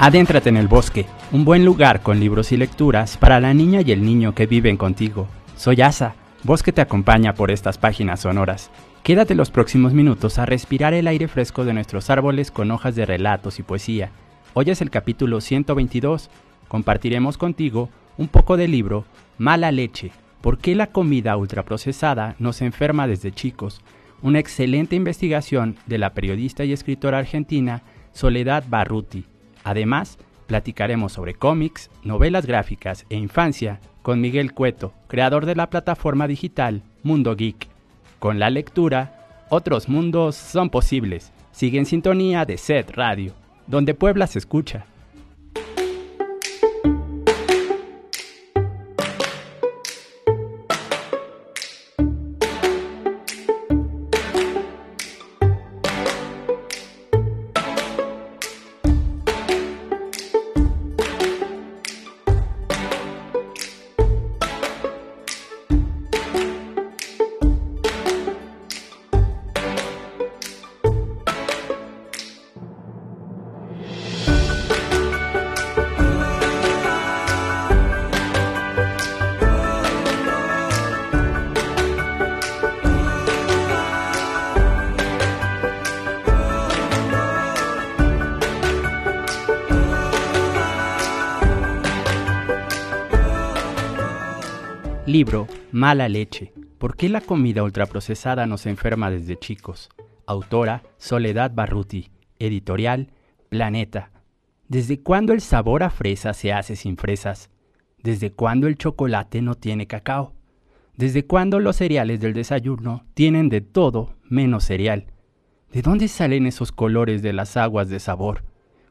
Adéntrate en el bosque, un buen lugar con libros y lecturas para la niña y el niño que viven contigo. Soy Asa, Bosque te acompaña por estas páginas sonoras. Quédate los próximos minutos a respirar el aire fresco de nuestros árboles con hojas de relatos y poesía. Hoy es el capítulo 122. Compartiremos contigo un poco del libro Mala leche, ¿por qué la comida ultraprocesada nos enferma desde chicos? Una excelente investigación de la periodista y escritora argentina Soledad Barruti. Además, platicaremos sobre cómics, novelas gráficas e infancia con Miguel Cueto, creador de la plataforma digital Mundo Geek. Con la lectura, otros mundos son posibles. Sigue en sintonía de Set Radio, donde Puebla se escucha. Libro Mala leche. ¿Por qué la comida ultraprocesada nos enferma desde chicos? Autora Soledad Barruti. Editorial Planeta. ¿Desde cuándo el sabor a fresa se hace sin fresas? ¿Desde cuándo el chocolate no tiene cacao? ¿Desde cuándo los cereales del desayuno tienen de todo menos cereal? ¿De dónde salen esos colores de las aguas de sabor?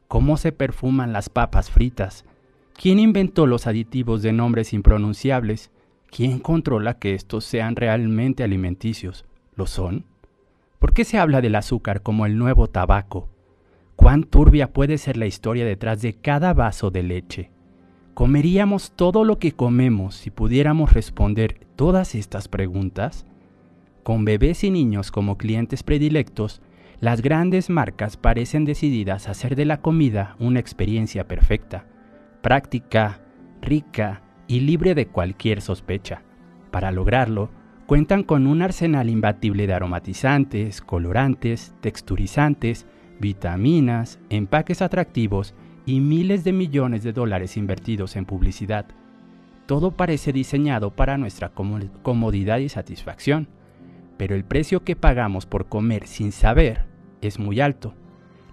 ¿Cómo se perfuman las papas fritas? ¿Quién inventó los aditivos de nombres impronunciables? ¿Quién controla que estos sean realmente alimenticios? ¿Lo son? ¿Por qué se habla del azúcar como el nuevo tabaco? ¿Cuán turbia puede ser la historia detrás de cada vaso de leche? ¿Comeríamos todo lo que comemos si pudiéramos responder todas estas preguntas? Con bebés y niños como clientes predilectos, las grandes marcas parecen decididas a hacer de la comida una experiencia perfecta, práctica, rica, y libre de cualquier sospecha. Para lograrlo, cuentan con un arsenal imbatible de aromatizantes, colorantes, texturizantes, vitaminas, empaques atractivos y miles de millones de dólares invertidos en publicidad. Todo parece diseñado para nuestra comodidad y satisfacción, pero el precio que pagamos por comer sin saber es muy alto.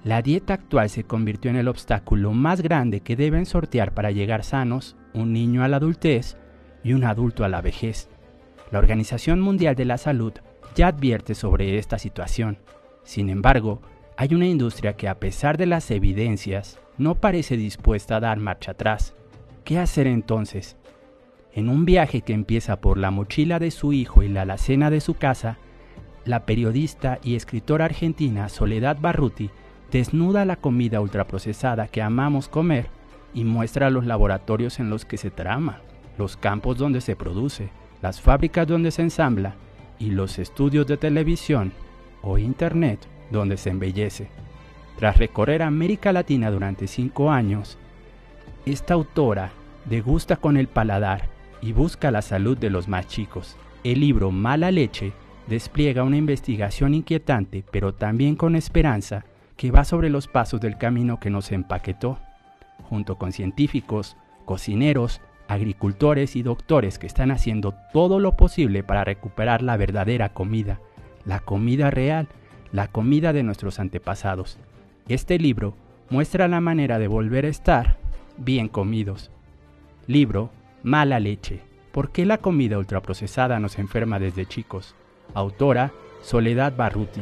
La dieta actual se convirtió en el obstáculo más grande que deben sortear para llegar sanos un niño a la adultez y un adulto a la vejez. La Organización Mundial de la Salud ya advierte sobre esta situación. Sin embargo, hay una industria que a pesar de las evidencias no parece dispuesta a dar marcha atrás. ¿Qué hacer entonces? En un viaje que empieza por la mochila de su hijo y la alacena de su casa, la periodista y escritora argentina Soledad Barruti desnuda la comida ultraprocesada que amamos comer y muestra los laboratorios en los que se trama, los campos donde se produce, las fábricas donde se ensambla y los estudios de televisión o internet donde se embellece. Tras recorrer América Latina durante cinco años, esta autora degusta con el paladar y busca la salud de los más chicos. El libro Mala Leche despliega una investigación inquietante, pero también con esperanza, que va sobre los pasos del camino que nos empaquetó, junto con científicos, cocineros, agricultores y doctores que están haciendo todo lo posible para recuperar la verdadera comida, la comida real, la comida de nuestros antepasados. Este libro muestra la manera de volver a estar bien comidos. Libro Mala leche. ¿Por qué la comida ultraprocesada nos enferma desde chicos? Autora Soledad Barruti.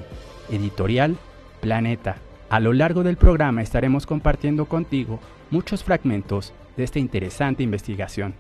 Editorial Planeta. A lo largo del programa estaremos compartiendo contigo muchos fragmentos de esta interesante investigación.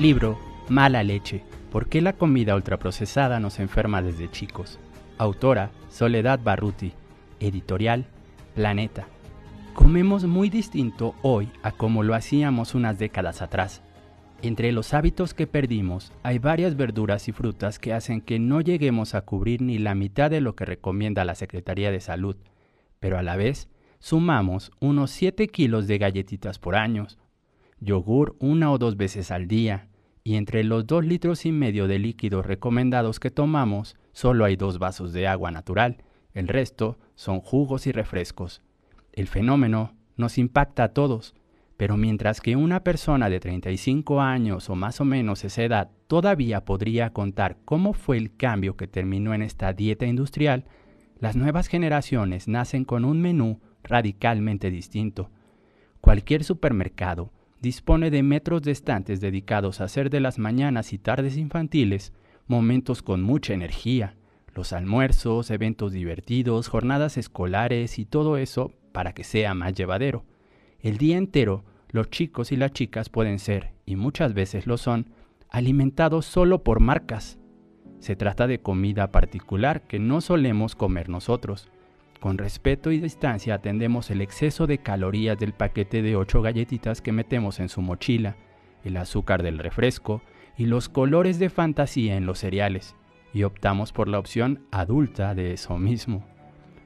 Libro Mala leche. ¿Por qué la comida ultraprocesada nos enferma desde chicos? Autora Soledad Barruti. Editorial Planeta. Comemos muy distinto hoy a como lo hacíamos unas décadas atrás. Entre los hábitos que perdimos hay varias verduras y frutas que hacen que no lleguemos a cubrir ni la mitad de lo que recomienda la Secretaría de Salud, pero a la vez sumamos unos 7 kilos de galletitas por año, yogur una o dos veces al día, y entre los dos litros y medio de líquidos recomendados que tomamos, solo hay dos vasos de agua natural, el resto son jugos y refrescos. El fenómeno nos impacta a todos, pero mientras que una persona de 35 años o más o menos esa edad todavía podría contar cómo fue el cambio que terminó en esta dieta industrial, las nuevas generaciones nacen con un menú radicalmente distinto. Cualquier supermercado, dispone de metros de estantes dedicados a hacer de las mañanas y tardes infantiles momentos con mucha energía, los almuerzos, eventos divertidos, jornadas escolares y todo eso para que sea más llevadero. El día entero, los chicos y las chicas pueden ser, y muchas veces lo son, alimentados solo por marcas. Se trata de comida particular que no solemos comer nosotros, Con respeto y distancia atendemos el exceso de calorías del paquete de 8 galletitas que metemos en su mochila, el azúcar del refresco y los colores de fantasía en los cereales, y optamos por la opción adulta de eso mismo.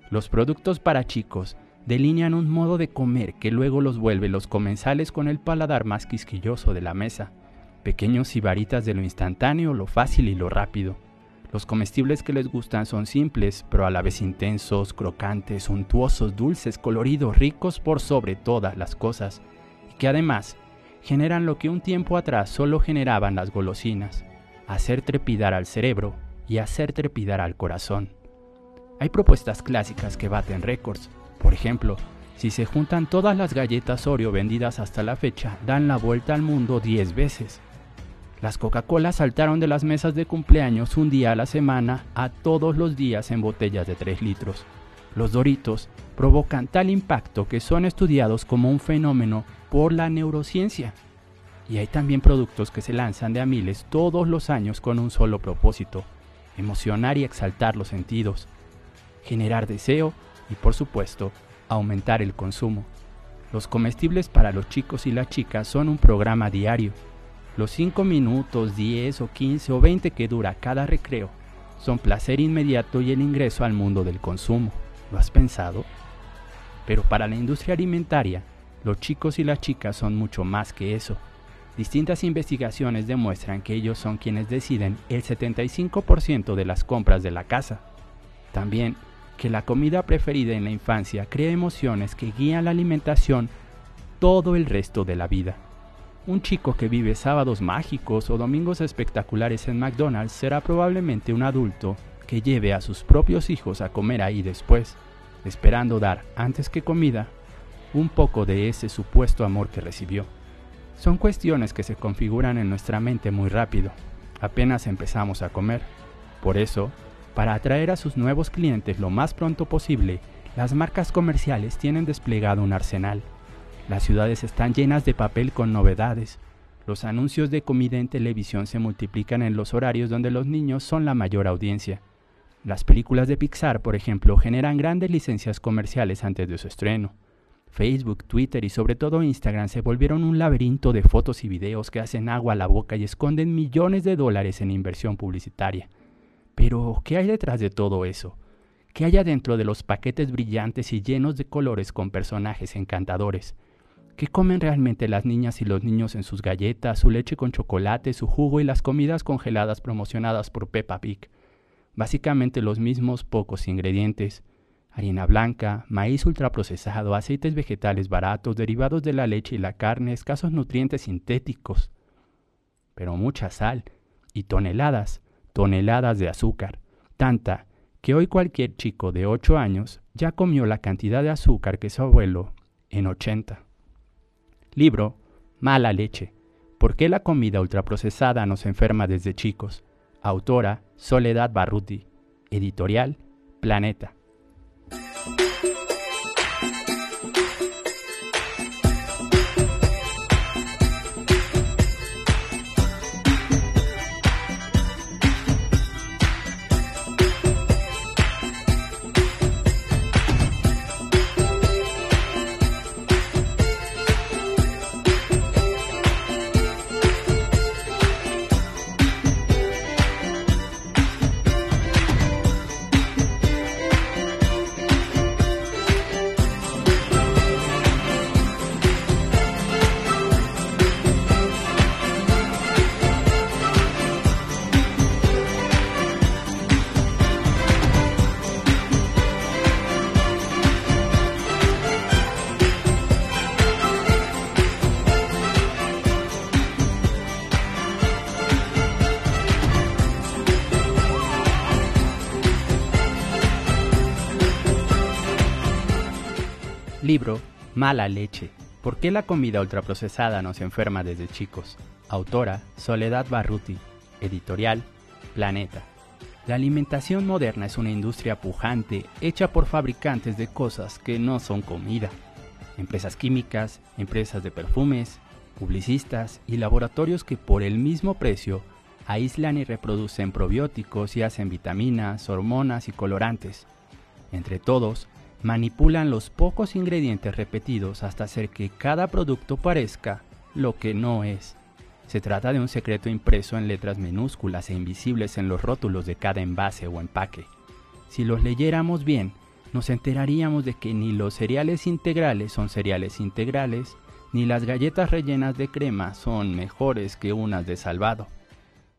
Los productos para chicos delinean un modo de comer que luego los vuelve los comensales con el paladar más quisquilloso de la mesa, pequeños sibaritas de lo instantáneo, lo fácil y lo rápido. Los comestibles que les gustan son simples, pero a la vez intensos, crocantes, untuosos, dulces, coloridos, ricos por sobre todas las cosas, y que además generan lo que un tiempo atrás solo generaban las golosinas, hacer trepidar al cerebro y hacer trepidar al corazón. Hay propuestas clásicas que baten récords, por ejemplo, si se juntan todas las galletas Oreo vendidas hasta la fecha, dan la vuelta al mundo 10 veces. Las Coca-Cola saltaron de las mesas de cumpleaños un día a la semana a todos los días en botellas de 3 litros. Los Doritos provocan tal impacto que son estudiados como un fenómeno por la neurociencia. Y hay también productos que se lanzan de a miles todos los años con un solo propósito, emocionar y exaltar los sentidos, generar deseo y por supuesto aumentar el consumo. Los comestibles para los chicos y las chicas son un programa diario. Los 5 minutos, 10 o 15 o 20 que dura cada recreo son placer inmediato y el ingreso al mundo del consumo. ¿Lo has pensado? Pero para la industria alimentaria, los chicos y las chicas son mucho más que eso. Distintas investigaciones demuestran que ellos son quienes deciden el 75% de las compras de la casa. También que la comida preferida en la infancia crea emociones que guían la alimentación todo el resto de la vida. Un chico que vive sábados mágicos o domingos espectaculares en McDonald's será probablemente un adulto que lleve a sus propios hijos a comer ahí después, esperando dar, antes que comida, un poco de ese supuesto amor que recibió. Son cuestiones que se configuran en nuestra mente muy rápido, apenas empezamos a comer. Por eso, para atraer a sus nuevos clientes lo más pronto posible, las marcas comerciales tienen desplegado un arsenal. Las ciudades están llenas de papel con novedades. Los anuncios de comida en televisión se multiplican en los horarios donde los niños son la mayor audiencia. Las películas de Pixar, por ejemplo, generan grandes licencias comerciales antes de su estreno. Facebook, Twitter y sobre todo Instagram se volvieron un laberinto de fotos y videos que hacen agua a la boca y esconden millones de dólares en inversión publicitaria. Pero, ¿qué hay detrás de todo eso? ¿Qué hay adentro de los paquetes brillantes y llenos de colores con personajes encantadores? ¿Qué comen realmente las niñas y los niños en sus galletas, su leche con chocolate, su jugo y las comidas congeladas promocionadas por Peppa Pig? Básicamente los mismos pocos ingredientes. Harina blanca, maíz ultraprocesado, aceites vegetales baratos, derivados de la leche y la carne, escasos nutrientes sintéticos. Pero mucha sal y toneladas toneladas de azúcar, tanta que hoy cualquier chico de 8 años ya comió la cantidad de azúcar que su abuelo en 80. Libro Mala leche. ¿Por qué la comida ultraprocesada nos enferma desde chicos? Autora Soledad Barruti. Editorial Planeta. Libro Mala leche. ¿Por qué la comida ultraprocesada nos enferma desde chicos? Autora Soledad Barruti. Editorial Planeta. La alimentación moderna es una industria pujante hecha por fabricantes de cosas que no son comida. Empresas químicas, empresas de perfumes, publicistas y laboratorios que por el mismo precio aíslan y reproducen probióticos y hacen vitaminas, hormonas y colorantes. Entre todos, manipulan los pocos ingredientes repetidos hasta hacer que cada producto parezca lo que no es. Se trata de un secreto impreso en letras minúsculas e invisibles en los rótulos de cada envase o empaque. Si los leyéramos bien, nos enteraríamos de que ni los cereales integrales son cereales integrales, ni las galletas rellenas de crema son mejores que unas de salvado.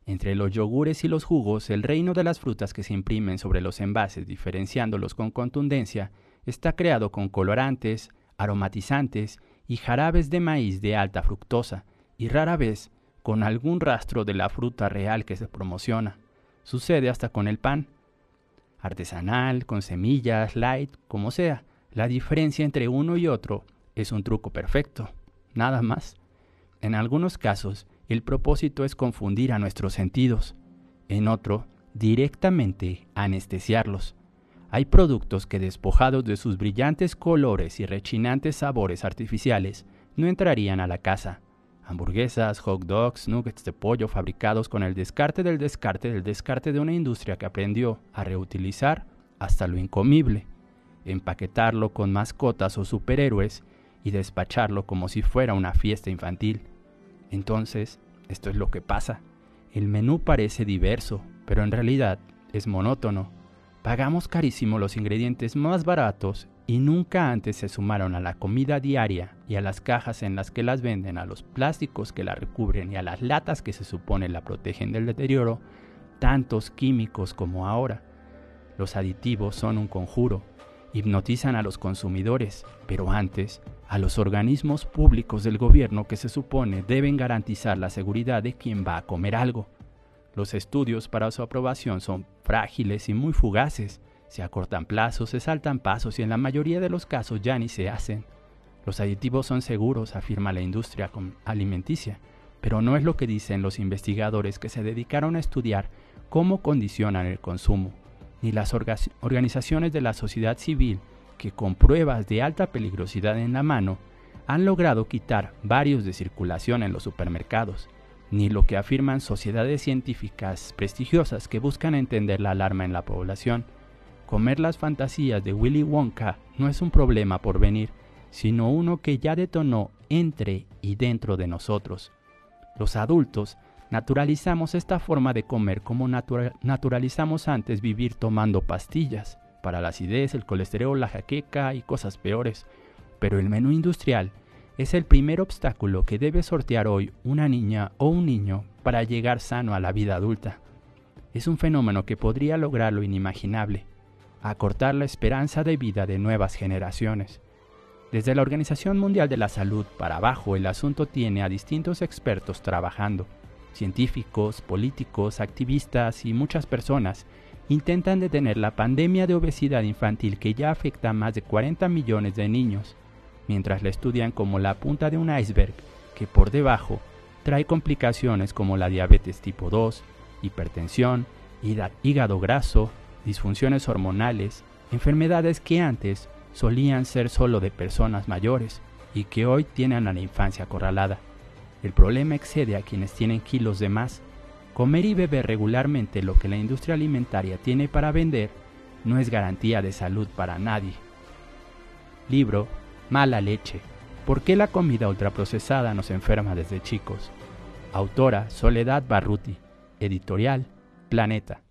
Entre los yogures y los jugos, el reino de las frutas que se imprimen sobre los envases, diferenciándolos con contundencia, está creado con colorantes, aromatizantes y jarabes de maíz de alta fructosa, y rara vez con algún rastro de la fruta real que se promociona. Sucede hasta con el pan. Artesanal, con semillas, light, como sea. La diferencia entre uno y otro es un truco perfecto. Nada más. En algunos casos, el propósito es confundir a nuestros sentidos. En otro, directamente anestesiarlos. Hay productos que despojados de sus brillantes colores y rechinantes sabores artificiales no entrarían a la casa hamburguesas, hot dogs, nuggets de pollo fabricados con el descarte del descarte del descarte de una industria que aprendió a reutilizar hasta lo incomible, empaquetarlo con mascotas o superhéroes y despacharlo como si fuera una fiesta infantil. Entonces, esto es lo que pasa. El menú parece diverso, pero en realidad es monótono. Pagamos carísimo los ingredientes más baratos y nunca antes se sumaron a la comida diaria y a las cajas en las que las venden, a los plásticos que la recubren y a las latas que se supone la protegen del deterioro, tantos químicos como ahora. Los aditivos son un conjuro, hipnotizan a los consumidores, pero antes a los organismos públicos del gobierno que se supone deben garantizar la seguridad de quien va a comer algo. Los estudios para su aprobación son frágiles y muy fugaces, se acortan plazos, se saltan pasos y en la mayoría de los casos ya ni se hacen. Los aditivos son seguros, afirma la industria alimenticia, pero no es lo que dicen los investigadores que se dedicaron a estudiar cómo condicionan el consumo, ni las organizaciones de la sociedad civil que con pruebas de alta peligrosidad en la mano han logrado quitar varios de circulación en los supermercados, ni lo que afirman sociedades científicas prestigiosas que buscan entender la alarma en la población Comer las fantasías de Willy Wonka no es un problema por venir, sino uno que ya detonó entre y dentro de nosotros. Los adultos naturalizamos esta forma de comer como naturalizamos antes vivir tomando pastillas para la acidez, el colesterol, la jaqueca y cosas peores. Pero el menú industrial es el primer obstáculo que debe sortear hoy una niña o un niño para llegar sano a la vida adulta. Es un fenómeno que podría lograr lo inimaginable, acortar la esperanza de vida de nuevas generaciones. Desde la Organización Mundial de la Salud para abajo el asunto tiene a distintos expertos trabajando. Científicos, políticos, activistas y muchas personas intentan detener la pandemia de obesidad infantil que ya afecta a más de 40 millones de niños, mientras la estudian como la punta de un iceberg que por debajo trae complicaciones como la diabetes tipo 2, hipertensión, hígado graso, disfunciones hormonales, enfermedades que antes solían ser solo de personas mayores y que hoy tienen a la infancia acorralada. El problema excede a quienes tienen kilos de más. Comer y beber regularmente lo que la industria alimentaria tiene para vender no es garantía de salud para nadie. Libro Mala leche. ¿Por qué la comida ultraprocesada nos enferma desde chicos? Autora Soledad Barruti. Editorial Planeta.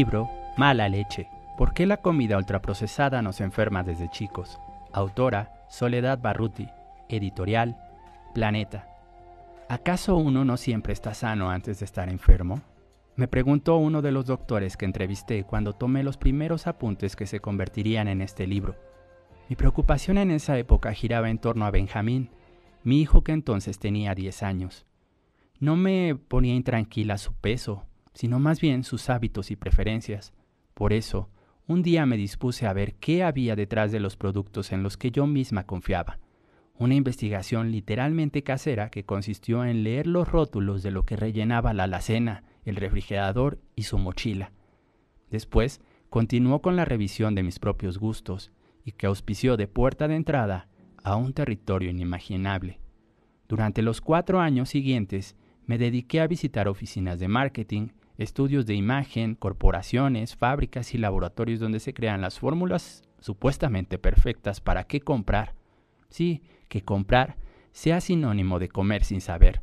Libro Mala leche. ¿Por qué la comida ultraprocesada nos enferma desde chicos? Autora Soledad Barruti. Editorial Planeta. ¿Acaso uno no siempre está sano antes de estar enfermo? Me preguntó uno de los doctores que entrevisté cuando tomé los primeros apuntes que se convertirían en este libro. Mi preocupación en esa época giraba en torno a Benjamín, mi hijo que entonces tenía 10 años. no me ponía intranquila su peso, sino más bien sus hábitos y preferencias. Por eso, un día me dispuse a ver qué había detrás de los productos en los que yo misma confiaba. Una investigación literalmente casera que consistió en leer los rótulos de lo que rellenaba la alacena, el refrigerador y su mochila. Después, continuó con la revisión de mis propios gustos y que auspició de puerta de entrada a un territorio inimaginable. Durante los cuatro años siguientes, me dediqué a visitar oficinas de marketing, estudios de imagen, corporaciones, fábricas y laboratorios donde se crean las fórmulas supuestamente perfectas para qué comprar. Sí, que comprar sea sinónimo de comer sin saber.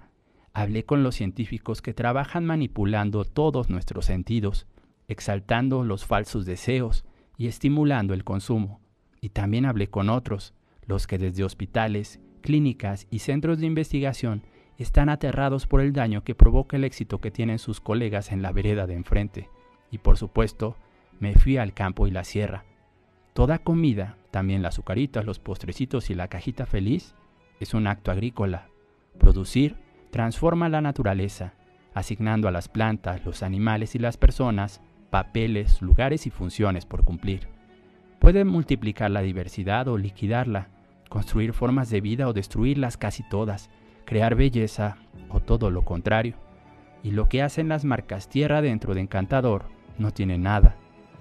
Hablé con los científicos que trabajan manipulando todos nuestros sentidos, exaltando los falsos deseos y estimulando el consumo. Y también hablé con otros, los que desde hospitales, clínicas y centros de investigación están aterrados por el daño que provoca el éxito que tienen sus colegas en la vereda de enfrente. Y por supuesto, me fui al campo y la sierra. Toda comida, también las azucaritas, los postrecitos y la cajita feliz, es un acto agrícola. Producir transforma la naturaleza, asignando a las plantas, los animales y las personas papeles, lugares y funciones por cumplir. Puede multiplicar la diversidad o liquidarla, construir formas de vida o destruirlas casi todas, crear belleza o todo lo contrario. Y lo que hacen las marcas tierra dentro de Encantador no tiene nada.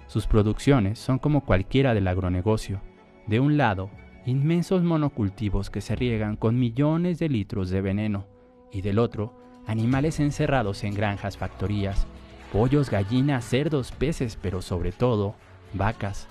Sus producciones son como cualquiera del agronegocio. De un lado, inmensos monocultivos que se riegan con millones de litros de veneno, y del otro, animales encerrados en granjas factorías, pollos, gallinas, cerdos, peces, pero sobre todo, vacas.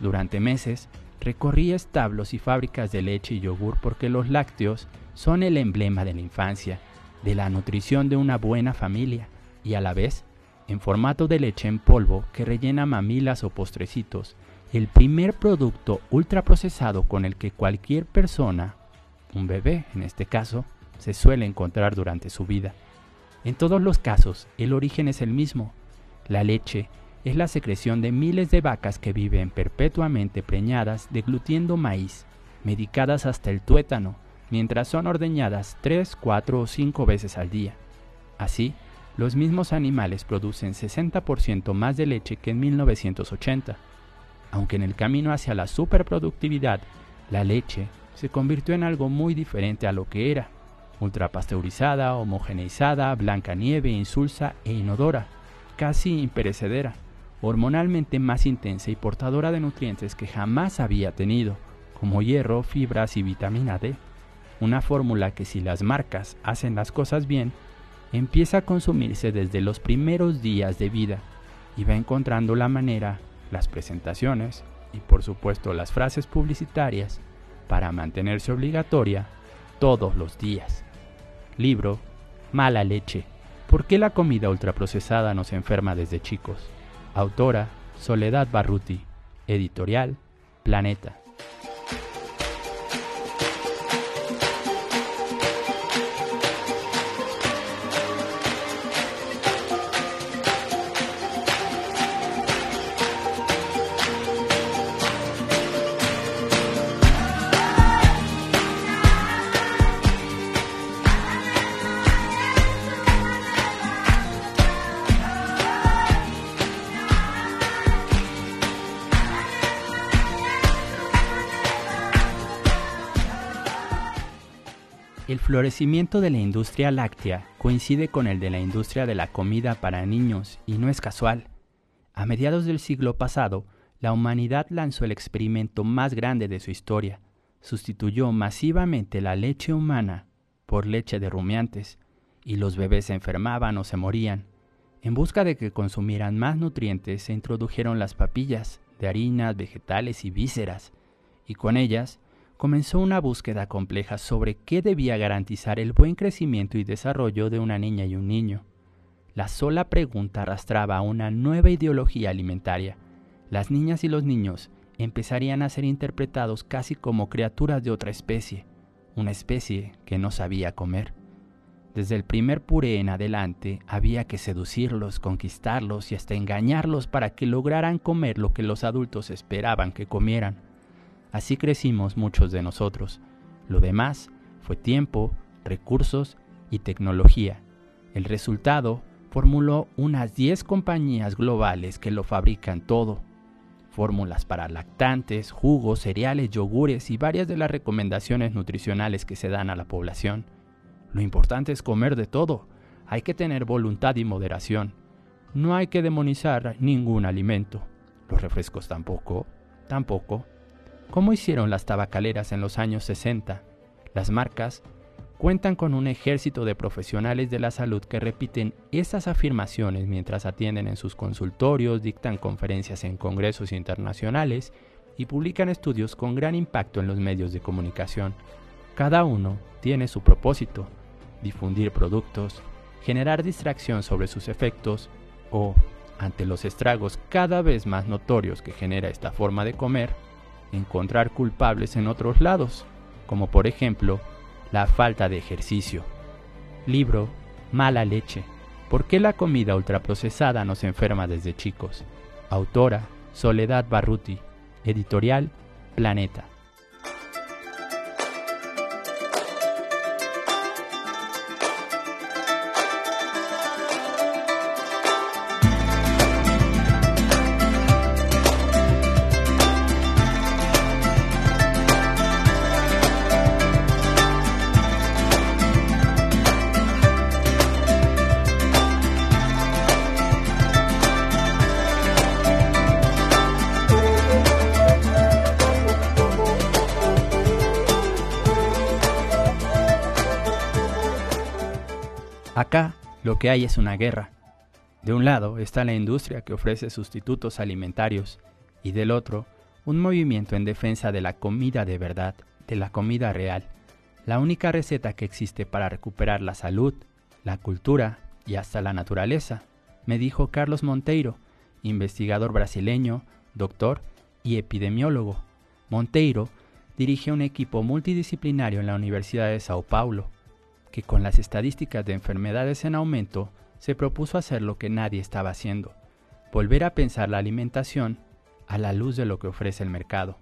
Durante meses, recorrí establos y fábricas de leche y yogur porque los lácteos son el emblema de la infancia, de la nutrición de una buena familia y a la vez, en formato de leche en polvo que rellena mamilas o postrecitos, el primer producto ultraprocesado con el que cualquier persona, un bebé en este caso, se suele encontrar durante su vida. En todos los casos, el origen es el mismo. La leche es la secreción de miles de vacas que viven perpetuamente preñadas deglutiendo maíz, medicadas hasta el tuétano, mientras son ordeñadas tres, cuatro o cinco veces al día. Así, los mismos animales producen 60% más de leche que en 1980. Aunque en el camino hacia la superproductividad, la leche se convirtió en algo muy diferente a lo que era, ultrapasteurizada, homogeneizada, blanca nieve, insulsa e inodora, casi imperecedera, hormonalmente más intensa y portadora de nutrientes que jamás había tenido, como hierro, fibras y vitamina D una fórmula que si las marcas hacen las cosas bien, empieza a consumirse desde los primeros días de vida y va encontrando la manera, las presentaciones y por supuesto las frases publicitarias para mantenerse obligatoria todos los días. Libro Mala leche. ¿Por qué la comida ultraprocesada nos enferma desde chicos? Autora Soledad Barruti. Editorial Planeta. Florecimiento de la industria láctea coincide con el de la industria de la comida para niños y no es casual. A mediados del siglo pasado, la humanidad lanzó el experimento más grande de su historia. Sustituyó masivamente la leche humana por leche de rumiantes, y los bebés se enfermaban o se morían. En busca de que consumieran más nutrientes se introdujeron las papillas de harinas, vegetales y vísceras, y con ellas comenzó una búsqueda compleja sobre qué debía garantizar el buen crecimiento y desarrollo de una niña y un niño. La sola pregunta arrastraba a una nueva ideología alimentaria. Las niñas y los niños empezarían a ser interpretados casi como criaturas de otra especie, una especie que no sabía comer. Desde el primer puré en adelante había que seducirlos, conquistarlos y hasta engañarlos para que lograran comer lo que los adultos esperaban que comieran. Así crecimos muchos de nosotros. Lo demás fue tiempo, recursos y tecnología El resultado formuló unas 10 compañías globales que lo fabrican todo. Fórmulas para lactantes, jugos, cereales, yogures y varias de las recomendaciones nutricionales que se dan a la población. Lo importante es comer de todo. Hay que tener voluntad y moderación. No hay que demonizar ningún alimento. Los refrescos tampoco. Tampoco. ¿Cómo hicieron las tabacaleras en los años 60? Las marcas cuentan con un ejército de profesionales de la salud que repiten esas afirmaciones mientras atienden en sus consultorios, dictan conferencias en congresos internacionales y publican estudios con gran impacto en los medios de comunicación. Cada uno tiene su propósito, difundir productos, generar distracción sobre sus efectos o, ante los estragos cada vez más notorios que genera esta forma de comer, encontrar culpables en otros lados, como por ejemplo la falta de ejercicio. Libro Mala leche. ¿Por qué la comida ultraprocesada nos enferma desde chicos? Autora Soledad Barruti. Editorial Planeta. Lo que hay es una guerra. De un lado está la industria que ofrece sustitutos alimentarios y del otro un movimiento en defensa de la comida de verdad, de la comida real, la única receta que existe para recuperar la salud, la cultura y hasta la naturaleza, me dijo Carlos Monteiro, investigador brasileño, doctor y epidemiólogo. Monteiro dirige un equipo multidisciplinario en la Universidad de Sao Paulo que con las estadísticas de enfermedades en aumento se propuso hacer lo que nadie estaba haciendo, volver a pensar la alimentación a la luz de lo que ofrece el mercado.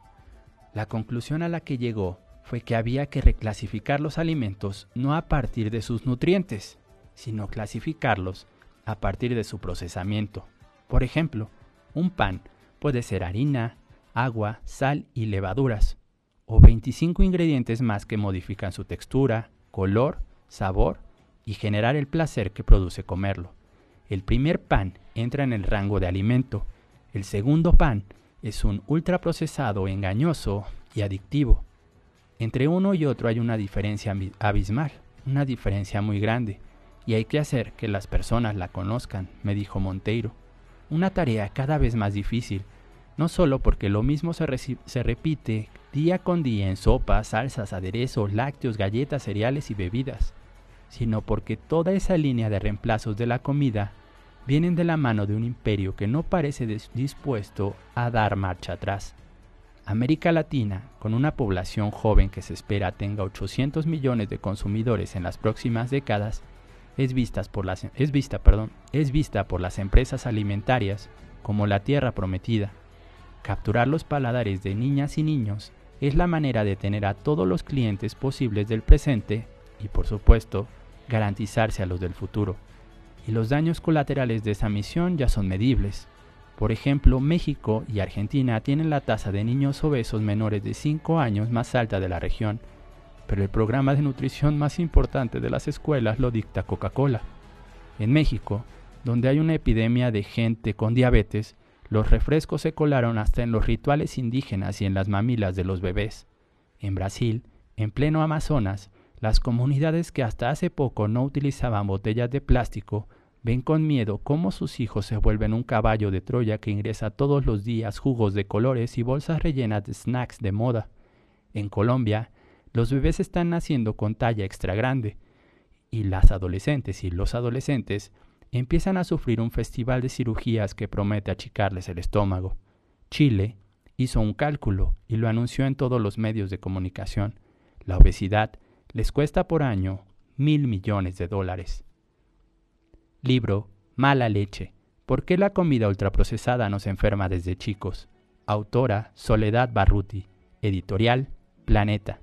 La conclusión a la que llegó fue que había que reclasificar los alimentos no a partir de sus nutrientes, sino clasificarlos a partir de su procesamiento. Por ejemplo, un pan puede ser harina, agua, sal y levaduras, o 25 ingredientes más que modifican su textura, color sabor y generar el placer que produce comerlo. El primer pan entra en el rango de alimento. El segundo pan es un ultraprocesado engañoso y adictivo. Entre uno y otro hay una diferencia abismal, una diferencia muy grande, y hay que hacer que las personas la conozcan, me dijo Monteiro. Una tarea cada vez más difícil, no solo porque lo mismo se, se repite día con día en sopas, salsas, aderezos, lácteos, galletas, cereales y bebidas, sino porque toda esa línea de reemplazos de la comida vienen de la mano de un imperio que no parece dispuesto a dar marcha atrás. América Latina, con una población joven que se espera tenga 800 millones de consumidores en las próximas décadas, es, por las, es, vista, perdón, es vista por las empresas alimentarias como la tierra prometida. Capturar los paladares de niñas y niños es la manera de tener a todos los clientes posibles del presente y por supuesto garantizarse a los del futuro. Y los daños colaterales de esa misión ya son medibles. Por ejemplo, México y Argentina tienen la tasa de niños obesos menores de 5 años más alta de la región, pero el programa de nutrición más importante de las escuelas lo dicta Coca-Cola. En México, donde hay una epidemia de gente con diabetes, los refrescos se colaron hasta en los rituales indígenas y en las mamilas de los bebés. En Brasil, en pleno Amazonas, las comunidades que hasta hace poco no utilizaban botellas de plástico ven con miedo cómo sus hijos se vuelven un caballo de Troya que ingresa todos los días jugos de colores y bolsas rellenas de snacks de moda. En Colombia, los bebés están naciendo con talla extra grande y las adolescentes y los adolescentes empiezan a sufrir un festival de cirugías que promete achicarles el estómago. Chile hizo un cálculo y lo anunció en todos los medios de comunicación. La obesidad les cuesta por año mil millones de dólares. Libro Mala leche. ¿Por qué la comida ultraprocesada nos enferma desde chicos? Autora Soledad Barruti. Editorial Planeta.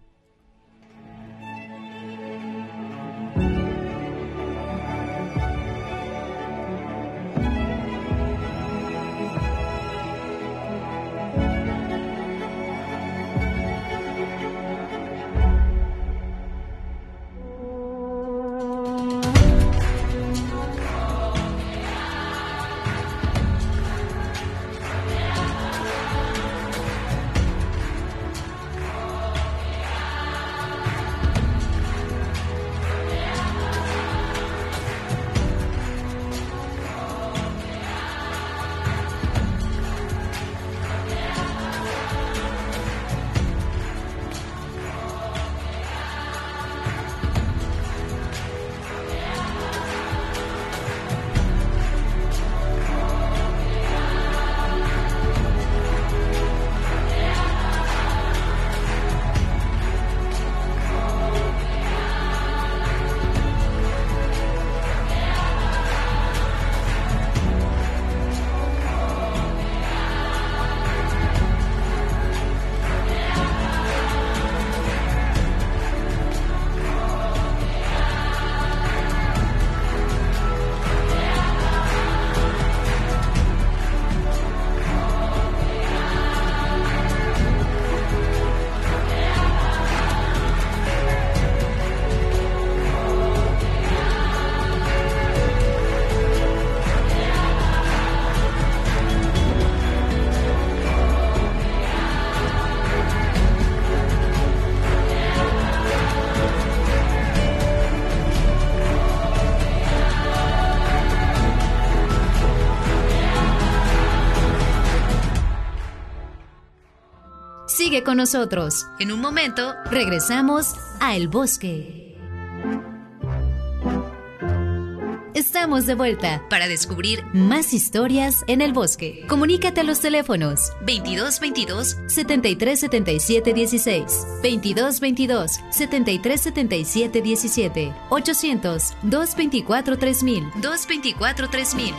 Sigue con nosotros. En un momento regresamos a El Bosque. Estamos de vuelta para descubrir más historias en el bosque. Comunícate a los teléfonos 2222 7377 16, 2222 7377 17, 800 224 3000, 224 3000.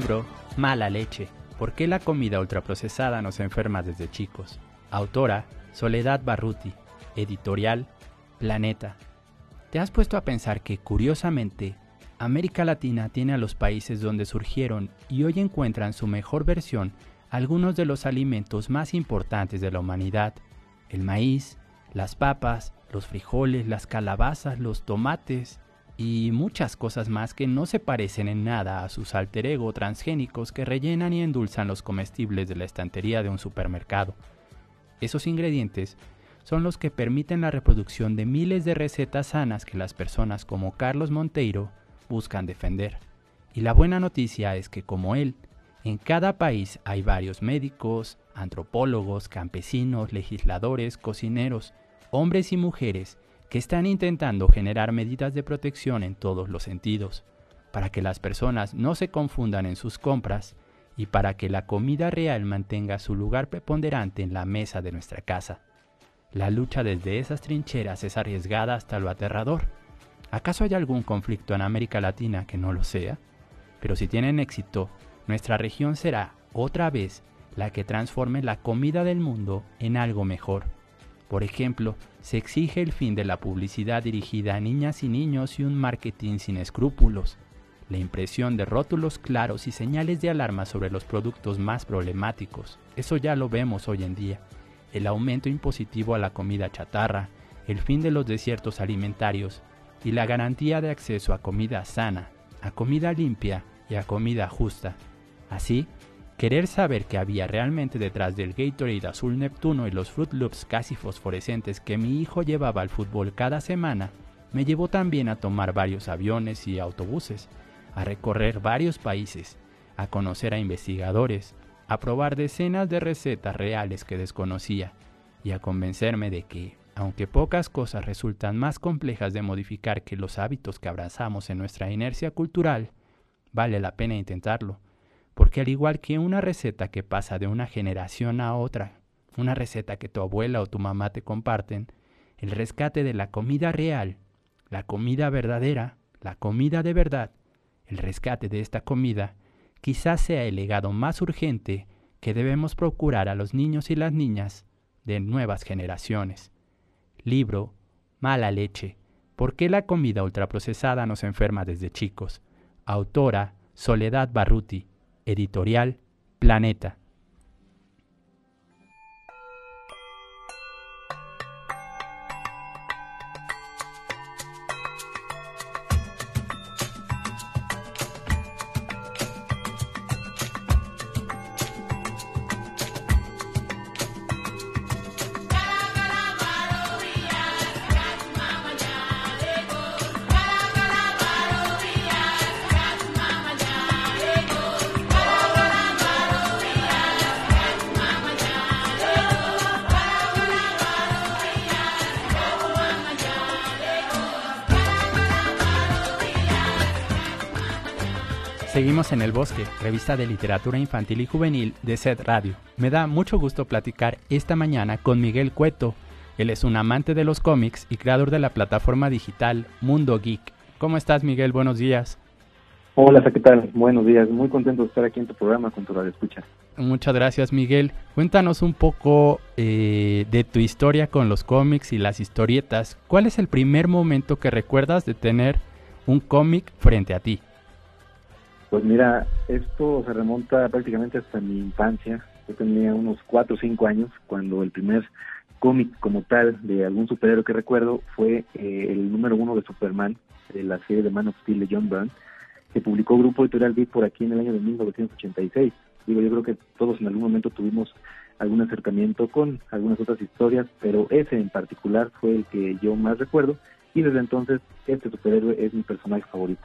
Libro Mala leche. ¿Por qué la comida ultraprocesada nos enferma desde chicos? Autora Soledad Barruti. Editorial Planeta. ¿Te has puesto a pensar que, curiosamente, América Latina tiene a los países donde surgieron y hoy encuentran su mejor versión algunos de los alimentos más importantes de la humanidad? El maíz, las papas, los frijoles, las calabazas, los tomates, y muchas cosas más que no se parecen en nada a sus alter ego transgénicos que rellenan y endulzan los comestibles de la estantería de un supermercado. Esos ingredientes son los que permiten la reproducción de miles de recetas sanas que las personas como Carlos Monteiro buscan defender. Y la buena noticia es que como él, en cada país hay varios médicos, antropólogos, campesinos, legisladores, cocineros, hombres y mujeres que están intentando generar medidas de protección en todos los sentidos, para que las personas no se confundan en sus compras y para que la comida real mantenga su lugar preponderante en la mesa de nuestra casa. La lucha desde esas trincheras es arriesgada hasta lo aterrador. ¿Acaso hay algún conflicto en América Latina que no lo sea? Pero si tienen éxito, nuestra región será, otra vez, la que transforme la comida del mundo en algo mejor por ejemplo, se exige el fin de la publicidad dirigida a niñas y niños y un marketing sin escrúpulos, la impresión de rótulos claros y señales de alarma sobre los productos más problemáticos. Eso ya lo vemos hoy en día. El aumento impositivo a la comida chatarra, el fin de los desiertos alimentarios y la garantía de acceso a comida sana, a comida limpia y a comida justa. Así, Querer saber qué había realmente detrás del Gatorade azul Neptuno y los Fruit Loops casi fosforescentes que mi hijo llevaba al fútbol cada semana me llevó también a tomar varios aviones y autobuses, a recorrer varios países, a conocer a investigadores, a probar decenas de recetas reales que desconocía y a convencerme de que, aunque pocas cosas resultan más complejas de modificar que los hábitos que abrazamos en nuestra inercia cultural, vale la pena intentarlo porque al igual que una receta que pasa de una generación a otra, una receta que tu abuela o tu mamá te comparten, el rescate de la comida real, la comida verdadera, la comida de verdad, el rescate de esta comida, quizás sea el legado más urgente que debemos procurar a los niños y las niñas de nuevas generaciones. Libro Mala leche. ¿Por qué la comida ultraprocesada nos enferma desde chicos? Autora Soledad Barruti. Editorial Planeta. Seguimos en El Bosque, revista de literatura infantil y juvenil de SED Radio. Me da mucho gusto platicar esta mañana con Miguel Cueto. Él es un amante de los cómics y creador de la plataforma digital Mundo Geek. ¿Cómo estás, Miguel? Buenos días. Hola, ¿qué tal? Buenos días. Muy contento de estar aquí en tu programa con tu radio escucha. Muchas gracias, Miguel. Cuéntanos un poco eh, de tu historia con los cómics y las historietas. ¿Cuál es el primer momento que recuerdas de tener un cómic frente a ti? Pues mira, esto se remonta prácticamente hasta mi infancia. Yo tenía unos 4 o 5 años cuando el primer cómic como tal de algún superhéroe que recuerdo fue eh, el número uno de Superman, de la serie de Man of Steel de John Byrne, que publicó Grupo Editorial Beat por aquí en el año de 1986. Digo, yo creo que todos en algún momento tuvimos algún acercamiento con algunas otras historias, pero ese en particular fue el que yo más recuerdo y desde entonces este superhéroe es mi personaje favorito.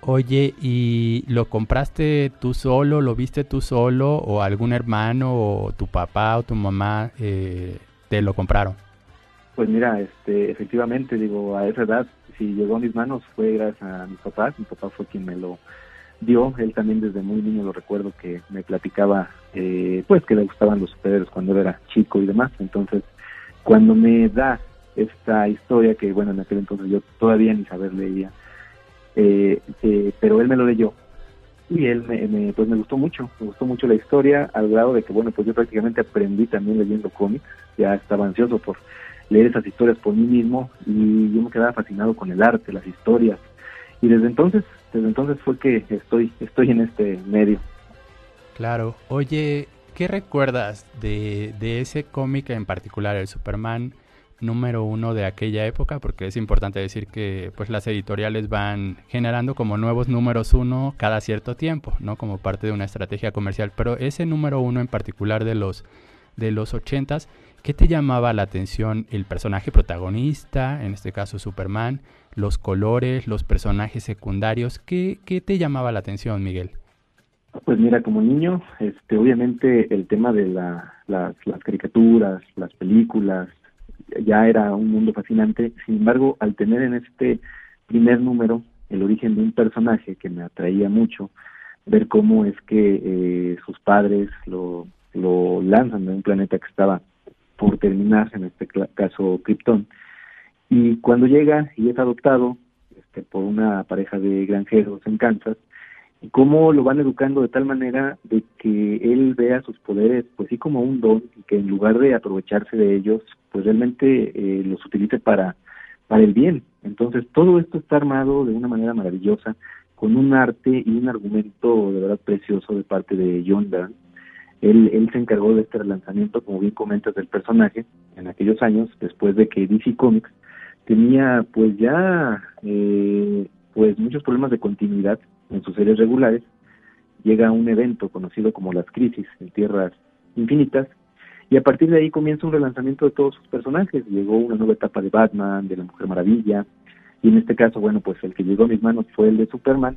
Oye, ¿y lo compraste tú solo, lo viste tú solo o algún hermano o tu papá o tu mamá eh, te lo compraron? Pues mira, este, efectivamente, digo, a esa edad, si llegó a mis manos fue gracias a mi papá, mi papá fue quien me lo dio, él también desde muy niño lo recuerdo que me platicaba, eh, pues que le gustaban los superhéroes cuando era chico y demás, entonces cuando me da esta historia, que bueno, en aquel entonces yo todavía ni saber leía, eh, eh, pero él me lo leyó y él me, pues me gustó mucho, me gustó mucho la historia al grado de que bueno, pues yo prácticamente aprendí también leyendo cómics, ya estaba ansioso por leer esas historias por mí mismo y yo me quedaba fascinado con el arte, las historias y desde entonces, desde entonces fue que estoy, estoy en este medio. Claro, oye, ¿qué recuerdas de, de ese cómic en particular, el Superman? Número uno de aquella época, porque es importante decir que pues las editoriales van generando como nuevos números uno cada cierto tiempo, ¿no? Como parte de una estrategia comercial. Pero ese número uno en particular de los de los ochentas, ¿qué te llamaba la atención? El personaje protagonista, en este caso Superman, los colores, los personajes secundarios, ¿qué, qué te llamaba la atención, Miguel? Pues mira, como niño, este, obviamente el tema de la, las, las caricaturas, las películas, ya era un mundo fascinante. Sin embargo, al tener en este primer número el origen de un personaje que me atraía mucho, ver cómo es que eh, sus padres lo, lo lanzan de un planeta que estaba por terminar, en este caso Krypton, y cuando llega y es adoptado este, por una pareja de granjeros en Kansas, y cómo lo van educando de tal manera de que él vea sus poderes pues sí como un don y que en lugar de aprovecharse de ellos pues realmente eh, los utilice para para el bien. Entonces todo esto está armado de una manera maravillosa con un arte y un argumento de verdad precioso de parte de John Byrne él, él se encargó de este relanzamiento como bien comentas del personaje en aquellos años después de que DC Comics tenía pues ya eh, pues muchos problemas de continuidad en sus series regulares, llega un evento conocido como las crisis en Tierras Infinitas, y a partir de ahí comienza un relanzamiento de todos sus personajes. Llegó una nueva etapa de Batman, de la Mujer Maravilla, y en este caso, bueno, pues el que llegó a mis manos fue el de Superman,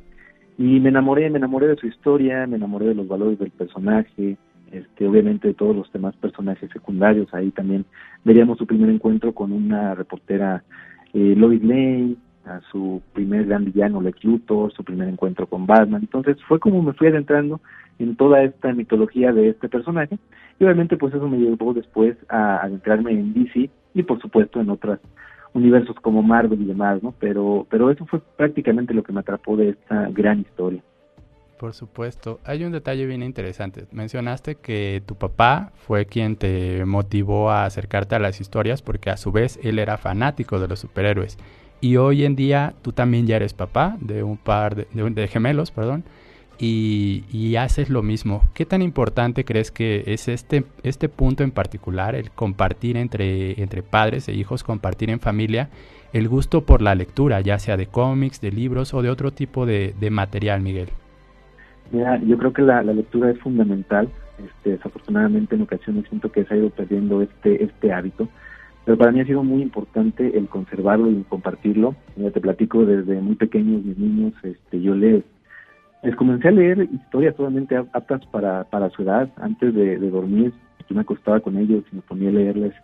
y me enamoré, me enamoré de su historia, me enamoré de los valores del personaje, este, obviamente de todos los demás personajes secundarios. Ahí también veríamos su primer encuentro con una reportera eh, Lois Lane, a su primer gran villano Lex su primer encuentro con Batman. Entonces fue como me fui adentrando en toda esta mitología de este personaje y obviamente pues eso me llevó después a adentrarme en DC y por supuesto en otros universos como Marvel y demás, ¿no? Pero pero eso fue prácticamente lo que me atrapó de esta gran historia. Por supuesto. Hay un detalle bien interesante. Mencionaste que tu papá fue quien te motivó a acercarte a las historias porque a su vez él era fanático de los superhéroes. Y hoy en día tú también ya eres papá de un par de, gemelos, perdón, y, haces lo mismo. ¿Qué tan importante crees que es este, este punto en particular, el compartir entre, entre padres e hijos, compartir en familia, el gusto por la lectura, ya sea de cómics, de libros o de otro tipo de, material, Miguel? Mira, yo creo que la, lectura es fundamental. Este, desafortunadamente en ocasiones siento que se ha ido perdiendo este, este hábito pero para mí ha sido muy importante el conservarlo y compartirlo. Ya te platico desde muy pequeños mis niños, este, yo les, les comencé a leer historias totalmente aptas para, para su edad. Antes de, dormir, yo me acostaba con ellos y me ponía a leerles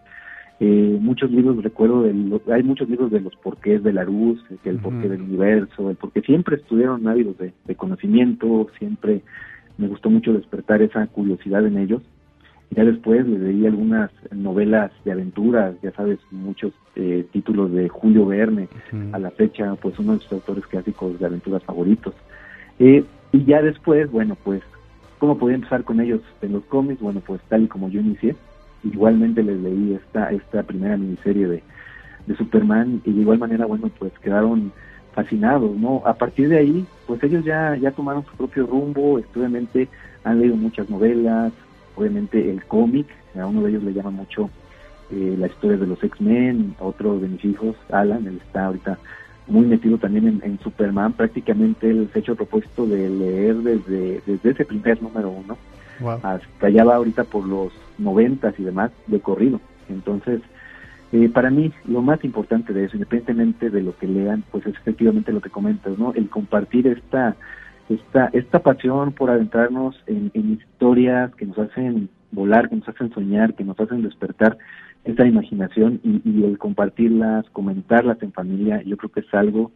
eh, muchos libros, recuerdo, de hay muchos libros de los porqués de la luz, el porqué del universo, el porque siempre estuvieron ávidos de conocimiento, siempre me gustó mucho despertar esa curiosidad en ellos Ya después le leí algunas novelas de aventuras, ya sabes, muchos eh, títulos de Julio Verne, a la fecha, pues uno de sus autores clásicos de aventuras favoritos. Eh, y ya después, bueno, pues, ¿cómo podía empezar con ellos en los cómics? Bueno, pues tal y como yo inicié, igualmente les leí esta, esta primera miniserie de, de Superman y de igual manera, bueno, pues quedaron fascinados, ¿no? A partir de ahí, pues ellos ya, ya tomaron su propio rumbo, obviamente han leído muchas novelas, obviamente el cómic, a uno de ellos le llama mucho eh, la historia de los X-Men, otro de mis hijos, Alan, él está ahorita muy metido también en, Superman, prácticamente él se ha hecho el propósito de leer desde, desde ese primer número uno, hasta allá va ahorita por los noventas y demás de corrido. Entonces, eh, para mí, lo más importante de eso, independientemente de lo que lean, pues es efectivamente lo que comentas, ¿no? El compartir esta, esta, esta pasión por adentrarnos en, historias que nos hacen volar, que nos hacen soñar, que nos hacen despertar esta imaginación y, el compartirlas, comentarlas en familia, yo creo que es algo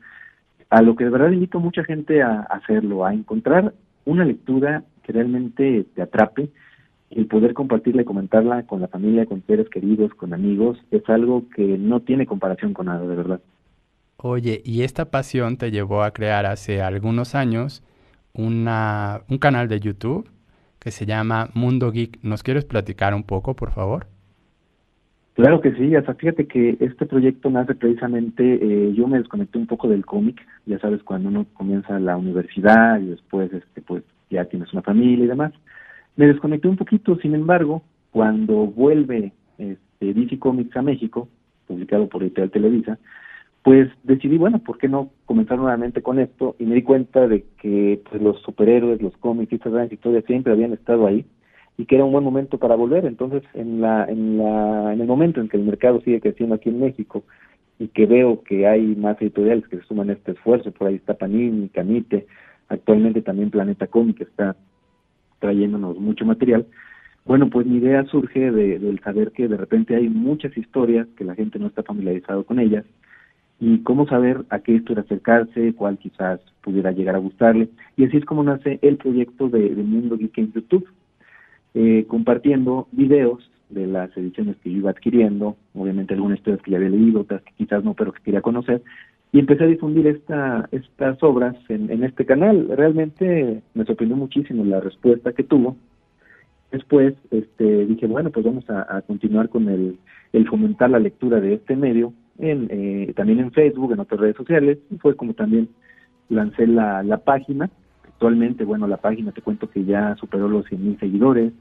a lo que de verdad invito a mucha gente a hacerlo, a encontrar una lectura que realmente te atrape, el poder compartirla y comentarla con la familia, con seres queridos, con amigos, es algo que no tiene comparación con nada, de verdad. Oye, y esta pasión te llevó a crear hace algunos años una, un canal de YouTube que se llama Mundo Geek. ¿Nos quieres platicar un poco, por favor? Claro que sí, hasta fíjate que este proyecto nace precisamente, eh, yo me desconecté un poco del cómic, ya sabes, cuando uno comienza la universidad y después este pues ya tienes una familia y demás. Me desconecté un poquito, sin embargo, cuando vuelve este, DC Comics a México, publicado por Editorial Televisa, pues decidí, bueno, ¿por qué no comenzar nuevamente con esto? Y me di cuenta de que pues, los superhéroes, los cómics estas grandes historias siempre habían estado ahí y que era un buen momento para volver. Entonces, en, la, en, la, en el momento en que el mercado sigue creciendo aquí en México y que veo que hay más editoriales que suman este esfuerzo, por ahí está Panini, Camite, actualmente también Planeta Cómic está trayéndonos mucho material. Bueno, pues mi idea surge de, del saber que de repente hay muchas historias que la gente no está familiarizado con ellas y cómo saber a qué historia acercarse, cuál quizás pudiera llegar a gustarle. Y así es como nace el proyecto de, Mundo Geek en YouTube, eh, compartiendo videos de las ediciones que yo iba adquiriendo, obviamente algunas historias que ya había leído, otras que quizás no, pero que quería conocer, y empecé a difundir esta, estas obras en, este canal. Realmente me sorprendió muchísimo la respuesta que tuvo. Después este, dije, bueno, pues vamos a, continuar con el, el, fomentar la lectura de este medio, en, eh, también en Facebook, en otras redes sociales, y fue como también lancé la, la página. Actualmente, bueno, la página te cuento que ya superó los 100 mil seguidores.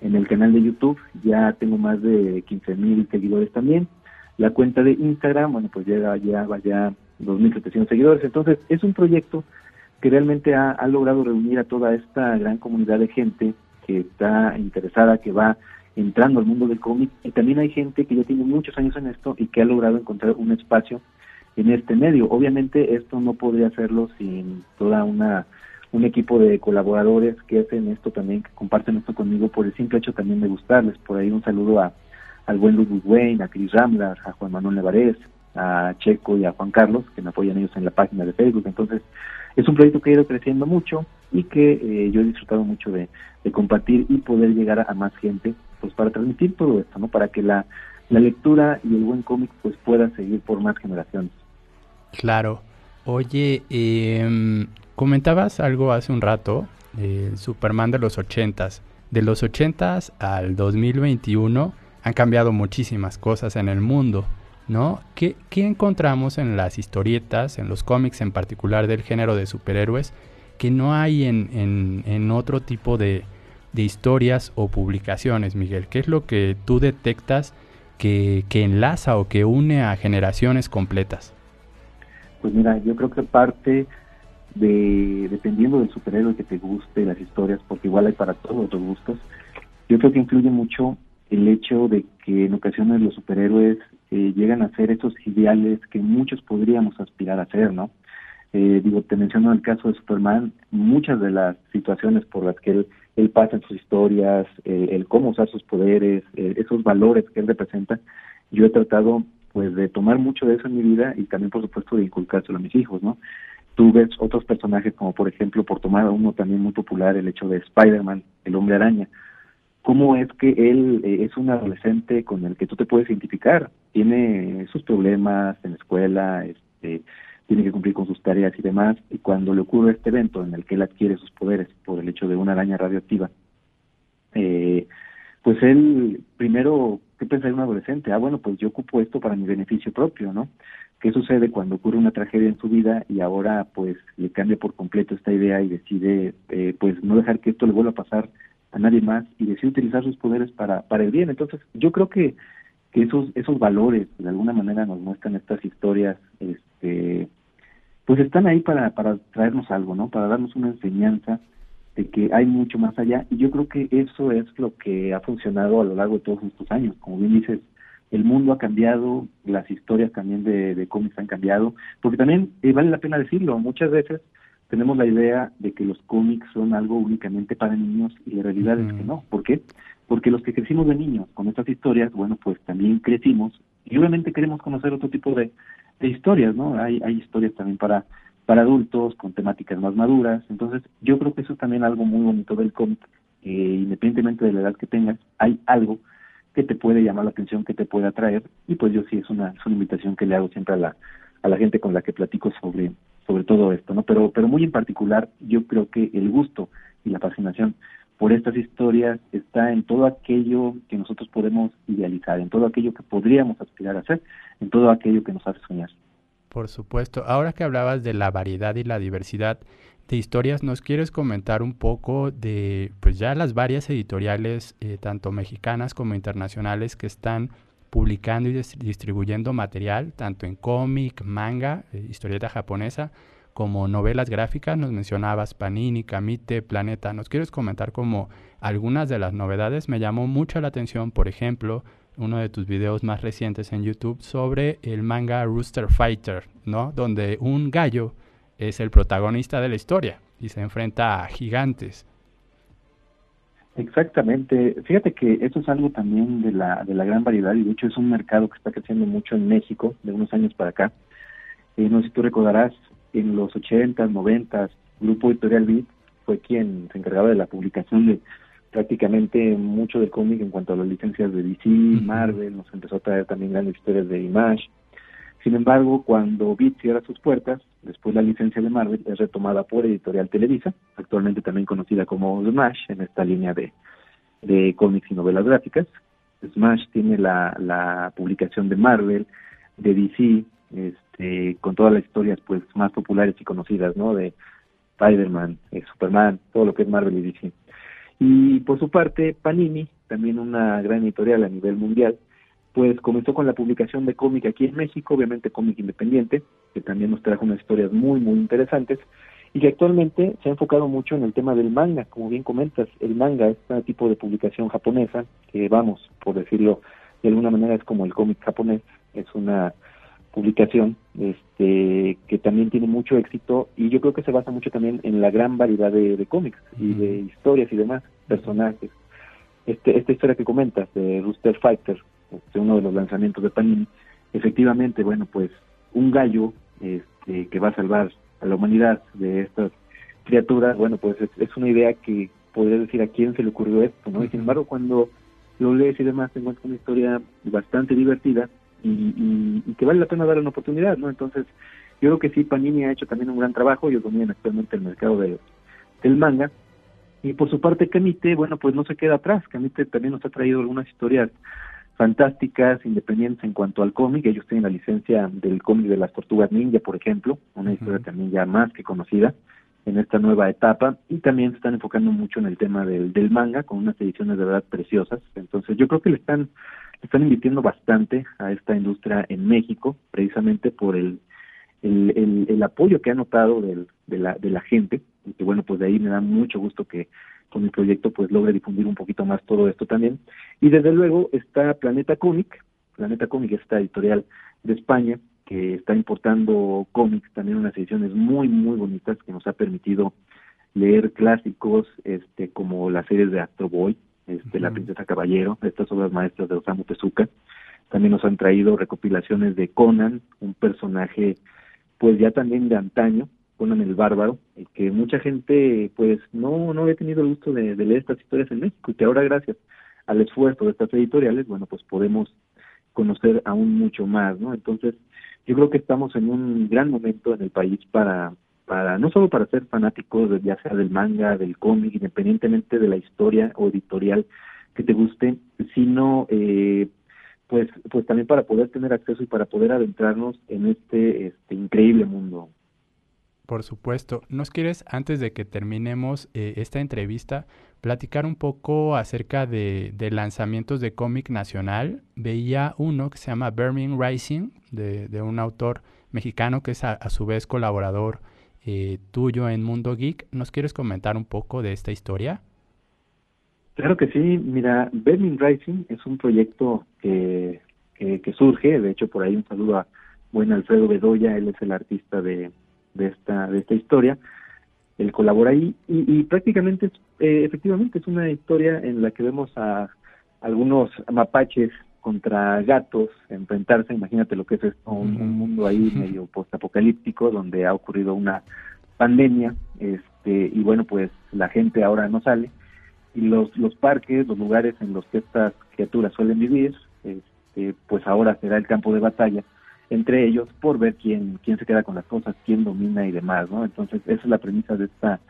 En el canal de YouTube ya tengo más de 15 mil seguidores también. La cuenta de Instagram, bueno, pues llega ya, ya 2.700 seguidores. Entonces, es un proyecto que realmente ha, logrado reunir a toda esta gran comunidad de gente que está interesada, que va entrando al mundo del cómic, y también hay gente que ya tiene muchos años en esto y que ha logrado encontrar un espacio en este medio. Obviamente esto no podría hacerlo sin toda una un equipo de colaboradores que hacen esto también, que comparten esto conmigo por el simple hecho también de gustarles. Por ahí un saludo a, al buen Ludwig Wayne, a Chris Ramlar, a Juan Manuel Nevarez, a Checo y a Juan Carlos, que me apoyan ellos en la página de Facebook. Entonces, es un proyecto que ha ido creciendo mucho y que eh, yo he disfrutado mucho de, compartir y poder llegar a, más gente, pues para transmitir todo esto, ¿no? Para que la, la lectura y el buen cómic pues pueda seguir por más generaciones. Claro. Oye, eh, comentabas algo hace un rato, el Superman de los ochentas. De los ochentas al 2021 han cambiado muchísimas cosas en el mundo. ¿no? ¿Qué, encontramos en las historietas, en los cómics en particular del género de superhéroes, que no hay en, en, otro tipo de, historias o publicaciones, Miguel? ¿Qué es lo que tú detectas que, enlaza o que une a generaciones completas? Pues mira, yo creo que parte de, dependiendo del superhéroe que te guste, las historias, porque igual hay para todos los gustos, yo creo que influye mucho el hecho de que en ocasiones los superhéroes eh, llegan a ser esos ideales que muchos podríamos aspirar a ser, ¿no? Eh, digo, te menciono el caso de Superman, muchas de las situaciones por las que él, él pasa en sus historias, eh, el cómo usar sus poderes, esos valores que él representa, yo he tratado pues de tomar mucho de eso en mi vida y también por supuesto de inculcárselo a mis hijos, ¿no? Tú ves otros personajes como por ejemplo, por tomar uno también muy popular, el hecho de Spider-Man, el hombre araña, cómo es que él eh, es un adolescente con el que tú te puedes identificar. Tiene sus problemas en la escuela, este, tiene que cumplir con sus tareas y demás, y cuando le ocurre este evento en el que él adquiere sus poderes por el hecho de una araña radioactiva, eh, pues él primero, ¿qué pensaría un adolescente? Ah, bueno, pues yo ocupo esto para mi beneficio propio, ¿no? ¿Qué sucede cuando ocurre una tragedia en su vida y ahora pues le cambia por completo esta idea y decide eh, pues no dejar que esto le vuelva a pasar a nadie más y decide utilizar sus poderes para, para el bien? Entonces yo creo que, que esos, esos valores de alguna manera nos muestran estas historias, este, pues están ahí para, para traernos algo, ¿no? Para darnos una enseñanza de que hay mucho más allá y yo creo que eso es lo que ha funcionado a lo largo de todos estos años. Como bien dices, el mundo ha cambiado, las historias también de, de cómics han cambiado, porque también eh, vale la pena decirlo, muchas veces tenemos la idea de que los cómics son algo únicamente para niños y la realidad es que no. ¿Por qué? Porque los que crecimos de niños con estas historias, bueno, pues también crecimos y obviamente queremos conocer otro tipo de, de historias, ¿no? Hay, hay historias también para para adultos, con temáticas más maduras. Entonces, yo creo que eso es también algo muy bonito del cómic, que independientemente de la edad que tengas, hay algo que te puede llamar la atención, que te puede atraer, y pues yo sí es una, es una invitación que le hago siempre a la, a la gente con la que platico sobre, sobre todo esto, ¿no? Pero, pero muy en particular, yo creo que el gusto y la fascinación por estas historias está en todo aquello que nosotros podemos idealizar, en todo aquello que podríamos aspirar a hacer, en todo aquello que nos hace soñar. Por supuesto. Ahora que hablabas de la variedad y la diversidad de historias, ¿nos quieres comentar un poco de pues ya las varias editoriales, eh, tanto mexicanas como internacionales, que están publicando y distribuyendo material, tanto en cómic, manga, eh, historieta japonesa, como novelas gráficas? Nos mencionabas Panini, Kamite, Planeta. ¿Nos quieres comentar como algunas de las novedades? Me llamó mucho la atención, por ejemplo, uno de tus videos más recientes en YouTube sobre el manga Rooster Fighter, ¿no? Donde un gallo es el protagonista de la historia y se enfrenta a gigantes. Exactamente. Fíjate que eso es algo también de la, de la gran variedad y de hecho es un mercado que está creciendo mucho en México de unos años para acá. Eh, no sé si tú recordarás, en los 80, 90, Grupo Editorial Beat fue quien se encargaba de la publicación de prácticamente mucho del cómic en cuanto a las licencias de DC, Marvel, nos empezó a traer también grandes historias de Image. Sin embargo, cuando Beat cierra sus puertas, después la licencia de Marvel es retomada por Editorial Televisa, actualmente también conocida como Smash, en esta línea de, de cómics y novelas gráficas. Smash tiene la, la publicación de Marvel, de DC, este, con todas las historias pues más populares y conocidas, ¿no? De Spider-Man, Superman, todo lo que es Marvel y DC. Y por su parte, Panini, también una gran editorial a nivel mundial, pues comenzó con la publicación de cómic aquí en México, obviamente cómic independiente, que también nos trajo unas historias muy, muy interesantes, y que actualmente se ha enfocado mucho en el tema del manga, como bien comentas, el manga es un tipo de publicación japonesa, que vamos, por decirlo de alguna manera, es como el cómic japonés, es una publicación este que también tiene mucho éxito y yo creo que se basa mucho también en la gran variedad de, cómics y de historias y demás personajes. Este esta historia que comentas de Rooster Fighter este, uno de los lanzamientos de Panini efectivamente bueno pues un gallo este que va a salvar a la humanidad de estas criaturas bueno pues es, una idea que podría decir a quién se le ocurrió esto no y sin embargo cuando lo lees y demás te encuentras una historia bastante divertida y, y, que vale la pena darle una oportunidad, ¿no? Entonces, yo creo que sí, Panini ha hecho también un gran trabajo, ellos dominan actualmente el mercado del manga, y por su parte Camite, bueno, pues no se queda atrás, Camite también nos ha traído algunas historias fantásticas, independientes en cuanto al cómic, ellos tienen la licencia del cómic de las tortugas ninja, por ejemplo, una historia también ya más que conocida en esta nueva etapa, y también se están enfocando mucho en el tema del, del manga, con unas ediciones de verdad preciosas, entonces yo creo que le están están invirtiendo bastante a esta industria en México, precisamente por el, el, el, apoyo que ha notado del, de, la, de la gente, y que bueno, pues de ahí me da mucho gusto que con mi proyecto pues logre difundir un poquito más todo esto también. Y desde luego está Planeta Comic, Planeta Comic, esta editorial de España, que está importando cómics, también unas ediciones muy, muy bonitas que nos ha permitido leer clásicos este como las series de Astro Boy, este, La Princesa Caballero, estas obras maestras de Osamu Tezuka. También nos han traído recopilaciones de Conan, un personaje pues ya también de antaño, Conan el Bárbaro, que mucha gente pues no, no había tenido el gusto de, leer estas historias en México y que ahora gracias al esfuerzo de estas editoriales, bueno, pues podemos conocer aún mucho más, ¿no? Entonces, yo creo que estamos en un gran momento en el país para para no solo para ser fanáticos ya sea del manga, del cómic, independientemente de la historia o editorial que te guste, sino eh, pues pues también para poder tener acceso y para poder adentrarnos en este este increíble mundo. Por supuesto. ¿Nos quieres, antes de que terminemos eh, esta entrevista, platicar un poco acerca de, de lanzamientos de cómic nacional? Veía uno que se llama Burning Rising, de, de un autor mexicano que es a, a su vez colaborador eh, tuyo en Mundo Geek. ¿Nos quieres comentar un poco de esta historia? Claro que sí. Mira, Burning Rising es un proyecto que, que, surge. De hecho, por ahí un saludo a buen Alfredo Bedoya. Él es el artista de, de, esta, de esta historia. Él colabora ahí y, prácticamente, eh, efectivamente, es una historia en la que vemos a algunos mapaches contra gatos, enfrentarse, imagínate lo que es esto, un, mundo ahí medio postapocalíptico donde ha ocurrido una pandemia, este, y bueno, pues la gente ahora no sale, y los, los parques, los lugares en los que estas criaturas suelen vivir, este, pues ahora será el campo de batalla entre ellos por ver quién, quién se queda con las cosas, quién domina y demás, ¿no? Entonces, esa es la premisa de esta,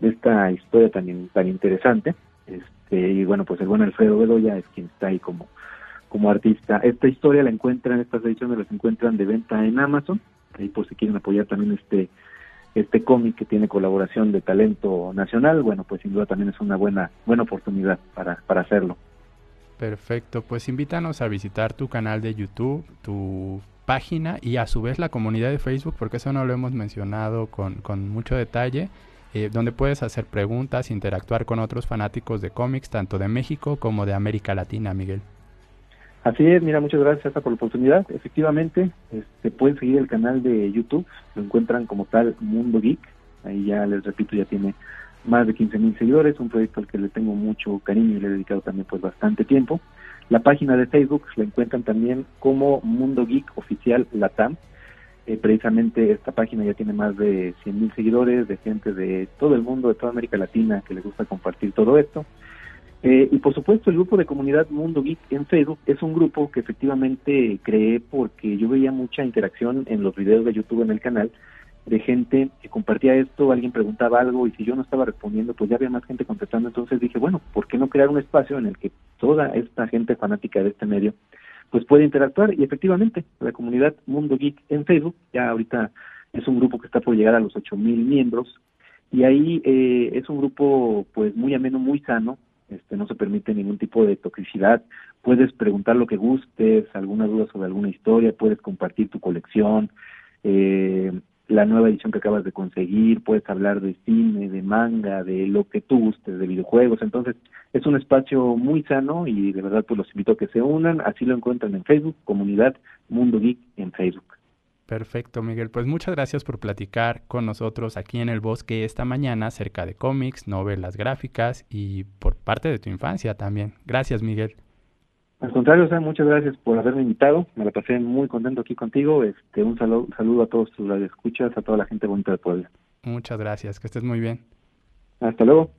de esta historia tan, tan interesante, este, y bueno, pues el buen Alfredo Bedoya es quien está ahí como como artista. Esta historia la encuentran, estas ediciones las encuentran de venta en Amazon, ahí por si quieren apoyar también este este cómic que tiene colaboración de talento nacional, bueno, pues sin duda también es una buena buena oportunidad para, para hacerlo. Perfecto, pues invítanos a visitar tu canal de YouTube, tu página y a su vez la comunidad de Facebook, porque eso no lo hemos mencionado con, con mucho detalle, eh, donde puedes hacer preguntas, interactuar con otros fanáticos de cómics, tanto de México como de América Latina, Miguel. Así es, mira, muchas gracias por la oportunidad. Efectivamente, este, pueden seguir el canal de YouTube, lo encuentran como tal Mundo Geek. Ahí ya les repito, ya tiene más de 15 mil seguidores, un proyecto al que le tengo mucho cariño y le he dedicado también pues bastante tiempo. La página de Facebook la encuentran también como Mundo Geek Oficial Latam. Eh, precisamente esta página ya tiene más de 100 mil seguidores, de gente de todo el mundo, de toda América Latina que le gusta compartir todo esto. Eh, y por supuesto el grupo de comunidad Mundo Geek en Facebook es un grupo que efectivamente creé porque yo veía mucha interacción en los videos de YouTube en el canal de gente que compartía esto, alguien preguntaba algo y si yo no estaba respondiendo pues ya había más gente contestando, entonces dije bueno, ¿por qué no crear un espacio en el que toda esta gente fanática de este medio pues puede interactuar y efectivamente la comunidad Mundo Geek en Facebook ya ahorita es un grupo que está por llegar a los ocho mil miembros. Y ahí eh, es un grupo pues muy ameno, muy sano, este, no se permite ningún tipo de toxicidad. Puedes preguntar lo que gustes, alguna duda sobre alguna historia, puedes compartir tu colección, eh, la nueva edición que acabas de conseguir, puedes hablar de cine, de manga, de lo que tú gustes, de videojuegos. Entonces, es un espacio muy sano y de verdad pues los invito a que se unan. Así lo encuentran en Facebook, Comunidad Mundo Geek en Facebook. Perfecto, Miguel. Pues muchas gracias por platicar con nosotros aquí en el bosque esta mañana acerca de cómics, novelas gráficas y por parte de tu infancia también. Gracias, Miguel. Al contrario, o muchas gracias por haberme invitado. Me la pasé muy contento aquí contigo. Este, un saludo, saludo a todos tus escuchas, a toda la gente bonita de Puebla. Muchas gracias. Que estés muy bien. Hasta luego.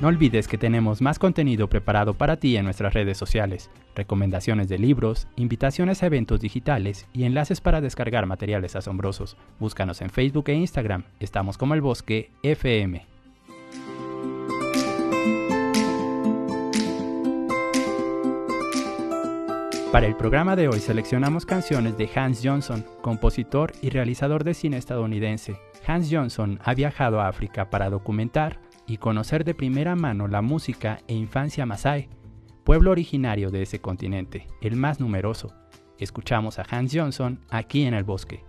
No olvides que tenemos más contenido preparado para ti en nuestras redes sociales, recomendaciones de libros, invitaciones a eventos digitales y enlaces para descargar materiales asombrosos. Búscanos en Facebook e Instagram, estamos como el bosque FM. Para el programa de hoy seleccionamos canciones de Hans Johnson, compositor y realizador de cine estadounidense. Hans Johnson ha viajado a África para documentar, y conocer de primera mano la música e infancia masái, pueblo originario de ese continente, el más numeroso. Escuchamos a Hans Johnson aquí en el bosque.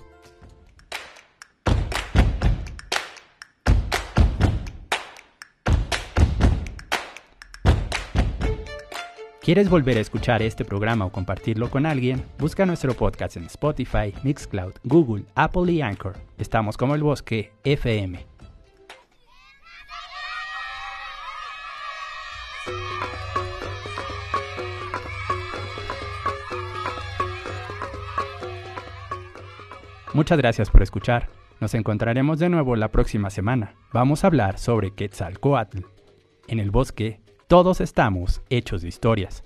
¿Quieres volver a escuchar este programa o compartirlo con alguien? Busca nuestro podcast en Spotify, Mixcloud, Google, Apple y Anchor. Estamos como el bosque FM. Muchas gracias por escuchar. Nos encontraremos de nuevo la próxima semana. Vamos a hablar sobre Quetzalcoatl. En el bosque, todos estamos hechos de historias.